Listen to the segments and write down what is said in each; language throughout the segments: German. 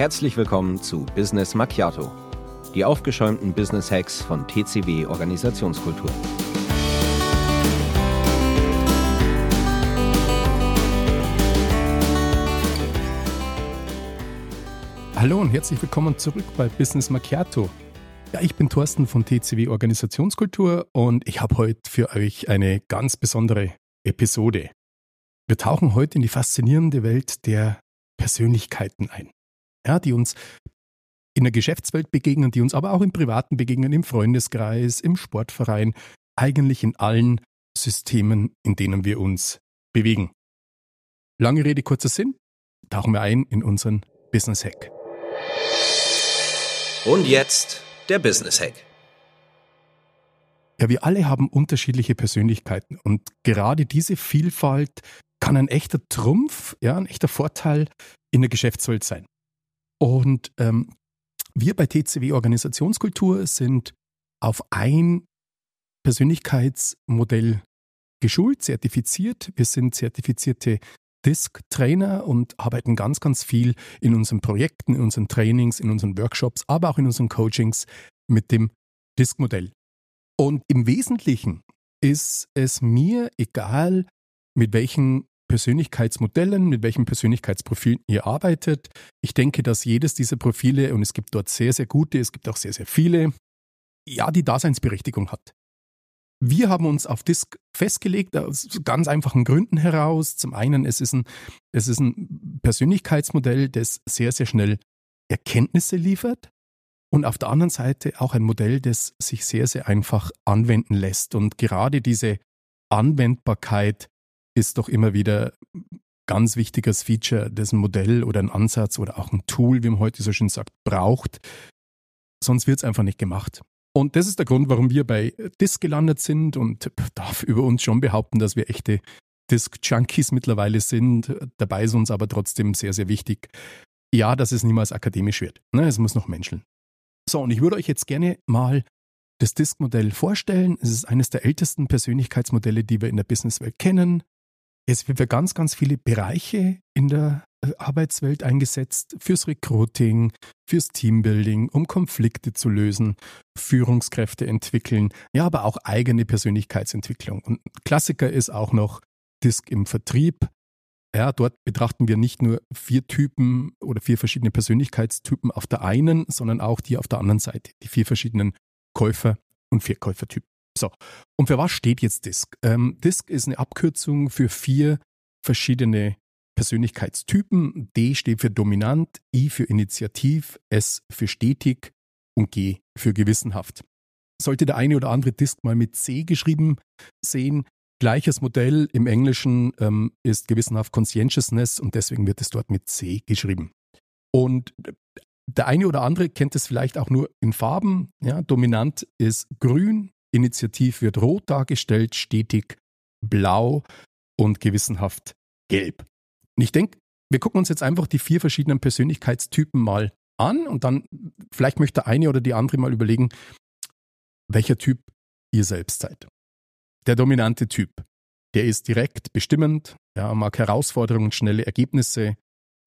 Herzlich willkommen zu Business Macchiato, die aufgeschäumten Business Hacks von TCW Organisationskultur. Hallo und herzlich willkommen zurück bei Business Macchiato. Ja, ich bin Thorsten von TCW Organisationskultur und ich habe heute für euch eine ganz besondere Episode. Wir tauchen heute in die faszinierende Welt der Persönlichkeiten ein. Ja, die uns in der Geschäftswelt begegnen, die uns aber auch im Privaten begegnen, im Freundeskreis, im Sportverein, eigentlich in allen Systemen, in denen wir uns bewegen. Lange Rede, kurzer Sinn, tauchen wir ein in unseren Business Hack. Und jetzt der Business Hack. Ja, wir alle haben unterschiedliche Persönlichkeiten und gerade diese Vielfalt kann ein echter Trumpf, ja, ein echter Vorteil in der Geschäftswelt sein. Und ähm, wir bei TCW Organisationskultur sind auf ein Persönlichkeitsmodell geschult, zertifiziert. Wir sind zertifizierte Disk-Trainer und arbeiten ganz, ganz viel in unseren Projekten, in unseren Trainings, in unseren Workshops, aber auch in unseren Coachings mit dem Disk-Modell. Und im Wesentlichen ist es mir egal, mit welchen Persönlichkeitsmodellen, mit welchem Persönlichkeitsprofil ihr arbeitet. Ich denke, dass jedes dieser Profile, und es gibt dort sehr, sehr gute, es gibt auch sehr, sehr viele, ja, die Daseinsberechtigung hat. Wir haben uns auf Disk festgelegt, aus ganz einfachen Gründen heraus. Zum einen, es ist ein, es ist ein Persönlichkeitsmodell, das sehr, sehr schnell Erkenntnisse liefert. Und auf der anderen Seite auch ein Modell, das sich sehr, sehr einfach anwenden lässt. Und gerade diese Anwendbarkeit ist doch immer wieder ganz wichtiges Feature, das ein Modell oder ein Ansatz oder auch ein Tool, wie man heute so schön sagt, braucht. Sonst wird es einfach nicht gemacht. Und das ist der Grund, warum wir bei Disk gelandet sind und darf über uns schon behaupten, dass wir echte Disk-Junkies mittlerweile sind. Dabei ist uns aber trotzdem sehr, sehr wichtig, ja, dass es niemals akademisch wird. Ne, es muss noch menscheln. So, und ich würde euch jetzt gerne mal das Disk-Modell vorstellen. Es ist eines der ältesten Persönlichkeitsmodelle, die wir in der Businesswelt kennen. Es wird für ganz, ganz viele Bereiche in der äh, Arbeitswelt eingesetzt, fürs Recruiting, fürs Teambuilding, um Konflikte zu lösen, Führungskräfte entwickeln, ja, aber auch eigene Persönlichkeitsentwicklung. Und Klassiker ist auch noch Disk im Vertrieb. Ja, dort betrachten wir nicht nur vier Typen oder vier verschiedene Persönlichkeitstypen auf der einen, sondern auch die auf der anderen Seite, die vier verschiedenen Käufer- und Verkäufertypen. So, und für was steht jetzt DISC? Ähm, DISC ist eine Abkürzung für vier verschiedene Persönlichkeitstypen. D steht für dominant, I für initiativ, S für stetig und G für gewissenhaft. Sollte der eine oder andere Disk mal mit C geschrieben sehen, gleiches Modell im Englischen ähm, ist gewissenhaft Conscientiousness und deswegen wird es dort mit C geschrieben. Und der eine oder andere kennt es vielleicht auch nur in Farben. Ja, dominant ist grün, Initiativ wird rot dargestellt, stetig blau und gewissenhaft gelb. Und ich denke, wir gucken uns jetzt einfach die vier verschiedenen Persönlichkeitstypen mal an und dann vielleicht möchte eine oder die andere mal überlegen, welcher Typ ihr selbst seid. Der dominante Typ, der ist direkt bestimmend, ja, mag Herausforderungen, schnelle Ergebnisse,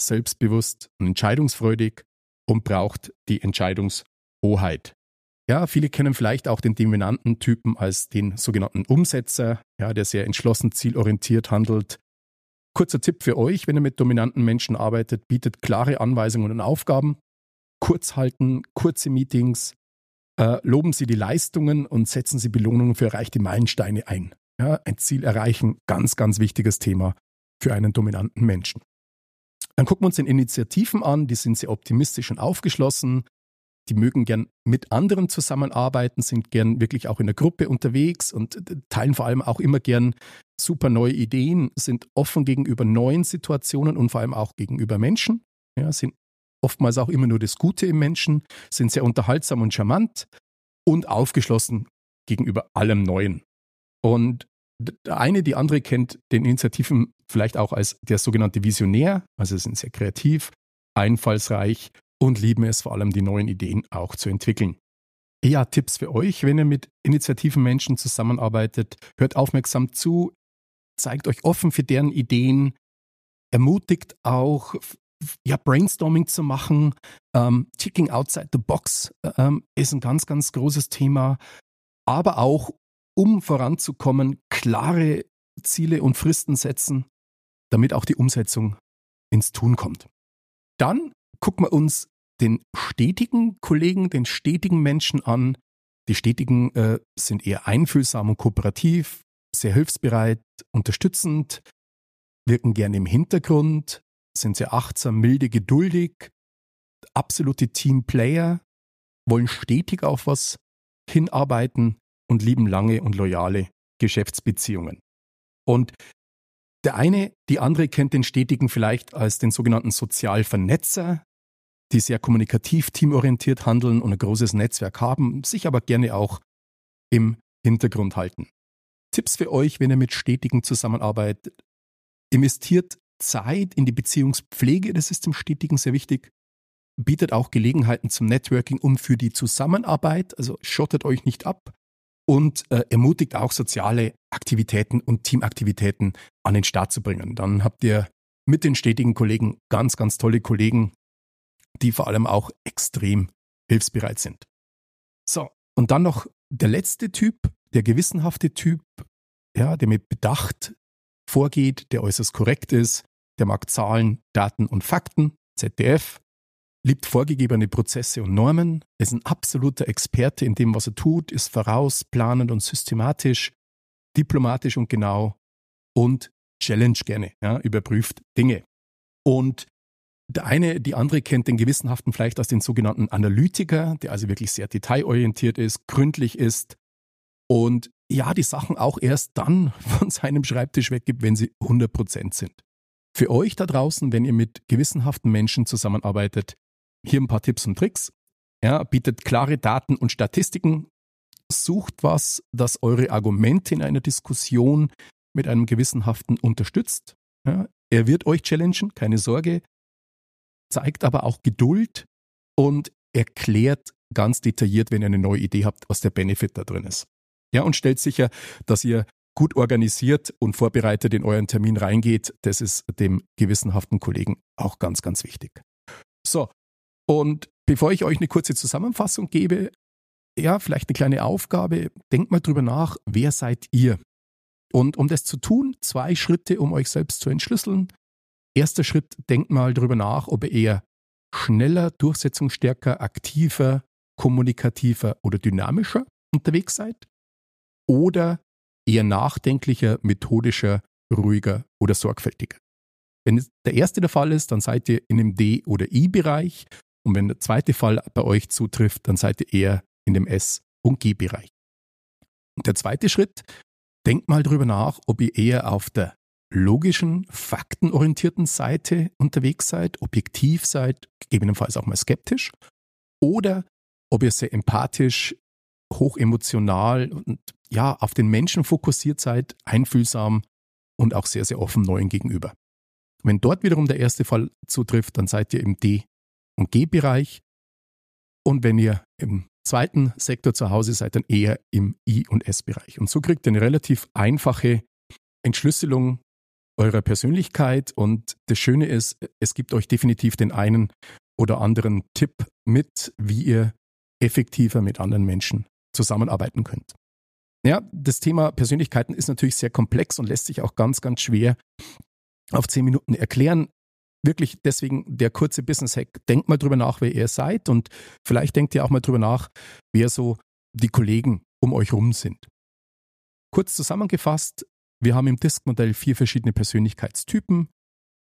selbstbewusst und entscheidungsfreudig und braucht die Entscheidungshoheit. Ja, viele kennen vielleicht auch den dominanten Typen als den sogenannten Umsetzer, ja, der sehr entschlossen, zielorientiert handelt. Kurzer Tipp für euch, wenn ihr mit dominanten Menschen arbeitet, bietet klare Anweisungen und Aufgaben, kurz halten, kurze Meetings, äh, loben Sie die Leistungen und setzen Sie Belohnungen für erreichte Meilensteine ein. Ja, ein Ziel erreichen, ganz, ganz wichtiges Thema für einen dominanten Menschen. Dann gucken wir uns den Initiativen an, die sind sehr optimistisch und aufgeschlossen, die mögen gern mit anderen zusammenarbeiten, sind gern wirklich auch in der Gruppe unterwegs und teilen vor allem auch immer gern super neue Ideen, sind offen gegenüber neuen Situationen und vor allem auch gegenüber Menschen. Ja, sind oftmals auch immer nur das Gute im Menschen, sind sehr unterhaltsam und charmant und aufgeschlossen gegenüber allem Neuen. Und der eine, die andere kennt den Initiativen vielleicht auch als der sogenannte Visionär, also sind sehr kreativ, einfallsreich und lieben es vor allem, die neuen Ideen auch zu entwickeln. Ja, Tipps für euch, wenn ihr mit initiativen Menschen zusammenarbeitet, hört aufmerksam zu, zeigt euch offen für deren Ideen, ermutigt auch ja, Brainstorming zu machen, ähm, Ticking outside the box ähm, ist ein ganz, ganz großes Thema. Aber auch, um voranzukommen, klare Ziele und Fristen setzen, damit auch die Umsetzung ins Tun kommt. Dann gucken wir uns den stetigen Kollegen, den stetigen Menschen an. Die stetigen äh, sind eher einfühlsam und kooperativ, sehr hilfsbereit, unterstützend, wirken gerne im Hintergrund, sind sehr achtsam, milde, geduldig, absolute Teamplayer, wollen stetig auf was hinarbeiten und lieben lange und loyale Geschäftsbeziehungen. Und der eine, die andere kennt den Stetigen vielleicht als den sogenannten Sozialvernetzer, die sehr kommunikativ, teamorientiert handeln und ein großes Netzwerk haben, sich aber gerne auch im Hintergrund halten. Tipps für euch, wenn ihr mit Stetigen zusammenarbeitet. Investiert Zeit in die Beziehungspflege, das ist dem Stetigen sehr wichtig. Bietet auch Gelegenheiten zum Networking um für die Zusammenarbeit, also schottet euch nicht ab und äh, ermutigt auch soziale Aktivitäten und Teamaktivitäten an den Start zu bringen. Dann habt ihr mit den stetigen Kollegen ganz, ganz tolle Kollegen, die vor allem auch extrem hilfsbereit sind. So, und dann noch der letzte Typ, der gewissenhafte Typ, ja, der mit Bedacht vorgeht, der äußerst korrekt ist, der mag Zahlen, Daten und Fakten, ZDF, liebt vorgegebene Prozesse und Normen, ist ein absoluter Experte in dem, was er tut, ist vorausplanend und systematisch, diplomatisch und genau und challenge gerne, ja, überprüft Dinge. Und der eine, die andere kennt den Gewissenhaften vielleicht als den sogenannten Analytiker, der also wirklich sehr detailorientiert ist, gründlich ist und ja, die Sachen auch erst dann von seinem Schreibtisch weggibt, wenn sie 100% sind. Für euch da draußen, wenn ihr mit gewissenhaften Menschen zusammenarbeitet, hier ein paar Tipps und Tricks. Ja, bietet klare Daten und Statistiken, sucht was, das eure Argumente in einer Diskussion mit einem gewissenhaften unterstützt. Ja, er wird euch challengen, keine Sorge, zeigt aber auch Geduld und erklärt ganz detailliert, wenn ihr eine neue Idee habt, was der Benefit da drin ist. Ja, und stellt sicher, dass ihr gut organisiert und vorbereitet in euren Termin reingeht. Das ist dem gewissenhaften Kollegen auch ganz, ganz wichtig. So, und bevor ich euch eine kurze Zusammenfassung gebe, ja, vielleicht eine kleine Aufgabe, denkt mal drüber nach, wer seid ihr? Und um das zu tun, zwei Schritte, um euch selbst zu entschlüsseln. Erster Schritt, denkt mal drüber nach, ob ihr eher schneller, durchsetzungsstärker, aktiver, kommunikativer oder dynamischer unterwegs seid oder eher nachdenklicher, methodischer, ruhiger oder sorgfältiger. Wenn der erste der Fall ist, dann seid ihr in dem D- oder I-Bereich und wenn der zweite Fall bei euch zutrifft, dann seid ihr eher in dem S- und G-Bereich. Und der zweite Schritt, denkt mal drüber nach, ob ihr eher auf der logischen, faktenorientierten Seite unterwegs seid, objektiv seid, gegebenenfalls auch mal skeptisch, oder ob ihr sehr empathisch, hochemotional und ja, auf den Menschen fokussiert seid, einfühlsam und auch sehr, sehr offen neuen gegenüber. Wenn dort wiederum der erste Fall zutrifft, dann seid ihr im D- und G-Bereich. Und wenn ihr im zweiten Sektor zu Hause seid, dann eher im I- und S-Bereich. Und so kriegt ihr eine relativ einfache Entschlüsselung eurer Persönlichkeit. Und das Schöne ist, es gibt euch definitiv den einen oder anderen Tipp mit, wie ihr effektiver mit anderen Menschen zusammenarbeiten könnt. Ja, das Thema Persönlichkeiten ist natürlich sehr komplex und lässt sich auch ganz, ganz schwer auf zehn Minuten erklären. Wirklich deswegen der kurze Business Hack. Denkt mal drüber nach, wer ihr seid und vielleicht denkt ihr auch mal drüber nach, wer so die Kollegen um euch rum sind. Kurz zusammengefasst, wir haben im Disk-Modell vier verschiedene Persönlichkeitstypen.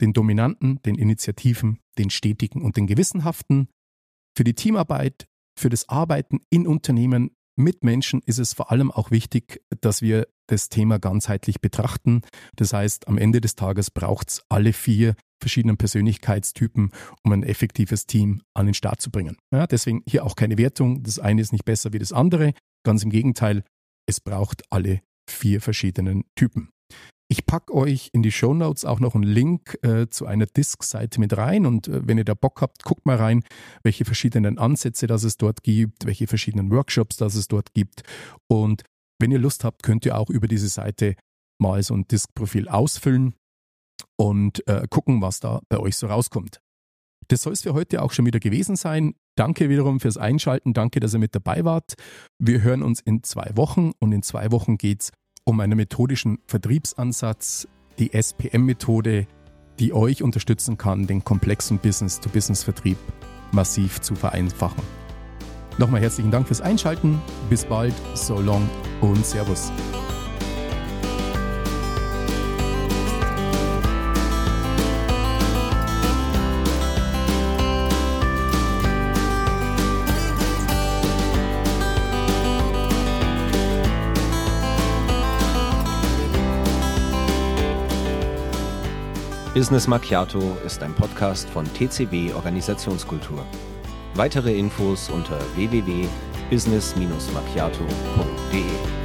Den Dominanten, den Initiativen, den Stetigen und den Gewissenhaften. Für die Teamarbeit, für das Arbeiten in Unternehmen mit Menschen ist es vor allem auch wichtig, dass wir das Thema ganzheitlich betrachten. Das heißt, am Ende des Tages braucht es alle vier verschiedenen Persönlichkeitstypen, um ein effektives Team an den Start zu bringen. Ja, deswegen hier auch keine Wertung. Das eine ist nicht besser wie das andere. Ganz im Gegenteil, es braucht alle vier verschiedenen Typen. Ich packe euch in die Show Notes auch noch einen Link äh, zu einer Disk-Seite mit rein und äh, wenn ihr da Bock habt, guckt mal rein, welche verschiedenen Ansätze das es dort gibt, welche verschiedenen Workshops das es dort gibt und wenn ihr Lust habt, könnt ihr auch über diese Seite mal so ein Disk-Profil ausfüllen und äh, gucken, was da bei euch so rauskommt. Das soll es für heute auch schon wieder gewesen sein. Danke wiederum fürs Einschalten. Danke, dass ihr mit dabei wart. Wir hören uns in zwei Wochen und in zwei Wochen geht es um einen methodischen Vertriebsansatz, die SPM-Methode, die euch unterstützen kann, den komplexen Business-to-Business-Vertrieb massiv zu vereinfachen. Nochmal herzlichen Dank fürs Einschalten. Bis bald, so long und Servus. Business Macchiato ist ein Podcast von TCW Organisationskultur. Weitere Infos unter www.business-macchiato.de